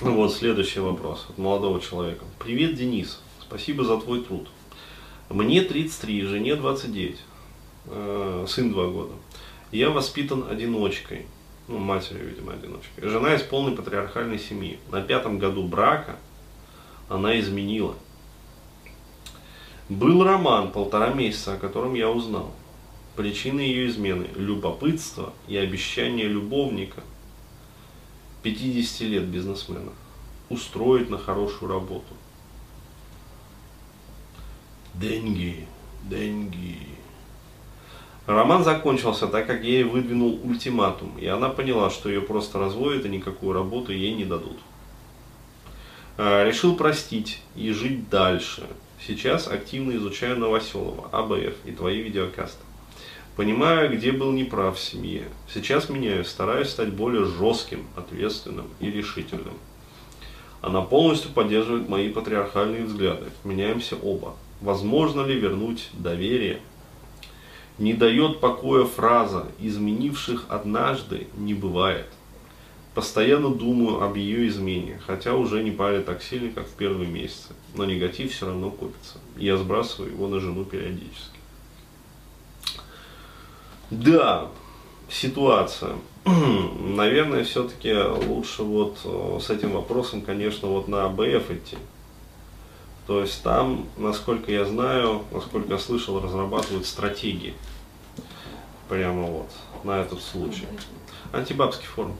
Вот следующий вопрос от молодого человека. Привет, Денис. Спасибо за твой труд. Мне 33, жене 29, э, сын 2 года. Я воспитан одиночкой, ну, матерью, видимо, одиночкой. Жена из полной патриархальной семьи. На пятом году брака она изменила. Был роман полтора месяца, о котором я узнал. Причины ее измены – любопытство и обещание любовника, 50 лет бизнесмена, устроить на хорошую работу. Деньги, деньги. Роман закончился, так как ей выдвинул ультиматум, и она поняла, что ее просто разводят и никакую работу ей не дадут. А, решил простить и жить дальше. Сейчас активно изучаю Новоселова, АБФ и твои видеокасты. Понимаю, где был неправ в семье. Сейчас меняюсь, стараюсь стать более жестким, ответственным и решительным. Она полностью поддерживает мои патриархальные взгляды. Меняемся оба. Возможно ли вернуть доверие? Не дает покоя фраза «изменивших однажды не бывает». Постоянно думаю об ее измене, хотя уже не пали так сильно, как в первые месяцы. Но негатив все равно копится. Я сбрасываю его на жену периодически. Да, ситуация. Наверное, все-таки лучше вот э, с этим вопросом, конечно, вот на АБФ идти. То есть там, насколько я знаю, насколько я слышал, разрабатывают стратегии. Прямо вот на этот случай. Антибабский форум.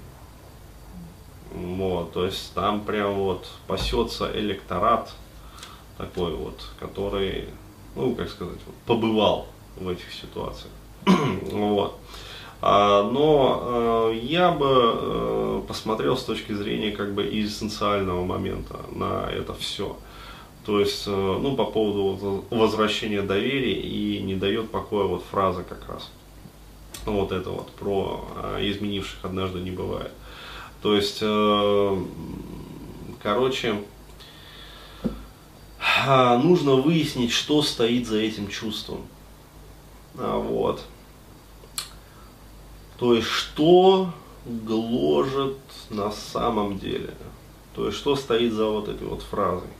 Вот, то есть там прям вот пасется электорат такой вот, который, ну, как сказать, побывал в этих ситуациях. вот. А, но э, я бы э, посмотрел с точки зрения как бы эссенциального момента на это все. То есть, э, ну, по поводу возвращения доверия и не дает покоя вот фраза как раз. Вот это вот про изменивших однажды не бывает. То есть, короче, нужно выяснить, что стоит за этим чувством. А, вот. То есть, что гложет на самом деле? То есть, что стоит за вот этой вот фразой?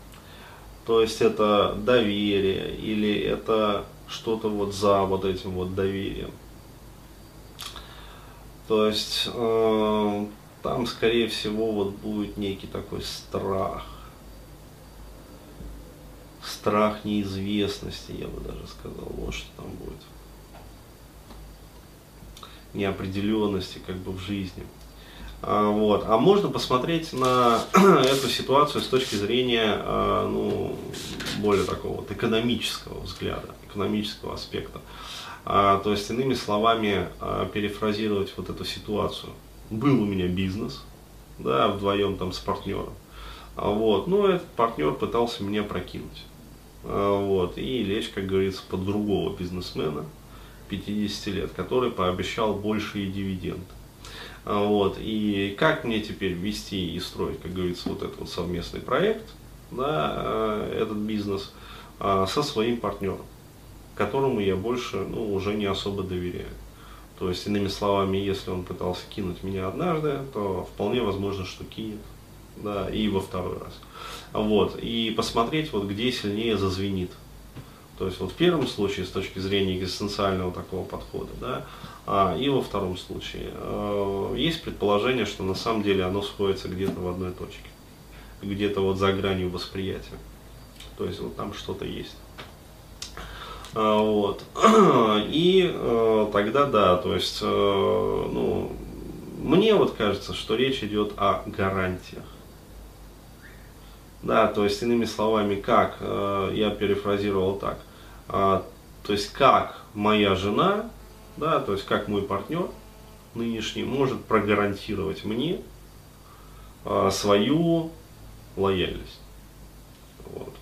То есть, это доверие или это что-то вот за вот этим вот доверием? То есть, э, там, скорее всего, вот будет некий такой страх. Страх неизвестности, я бы даже сказал. Вот что там будет неопределенности как бы в жизни. А, вот. а можно посмотреть на эту ситуацию с точки зрения а, ну, более такого вот экономического взгляда, экономического аспекта. А, то есть, иными словами, перефразировать вот эту ситуацию. Был у меня бизнес, да, вдвоем там с партнером. Вот, но этот партнер пытался меня прокинуть. Вот, и лечь, как говорится, под другого бизнесмена, 50 лет, который пообещал большие дивиденды. А, вот. И как мне теперь вести и строить, как говорится, вот этот вот совместный проект, да, э, этот бизнес а, со своим партнером, которому я больше ну, уже не особо доверяю. То есть, иными словами, если он пытался кинуть меня однажды, то вполне возможно, что кинет, да, и во второй раз. Вот, и посмотреть, вот где сильнее зазвенит. То есть вот в первом случае с точки зрения экзистенциального такого подхода, да, а, и во втором случае э, есть предположение, что на самом деле оно сходится где-то в одной точке, где-то вот за гранью восприятия. То есть вот там что-то есть. А, вот. И э, тогда да, то есть, э, ну, мне вот кажется, что речь идет о гарантиях. Да, то есть, иными словами, как, э, я перефразировал так, а, то есть как моя жена, да, то есть как мой партнер нынешний может прогарантировать мне а, свою лояльность. Вот.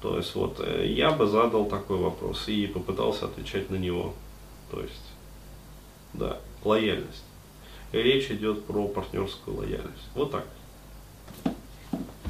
То есть вот э, я бы задал такой вопрос и попытался отвечать на него. То есть, да, лояльность. И речь идет про партнерскую лояльность. Вот так.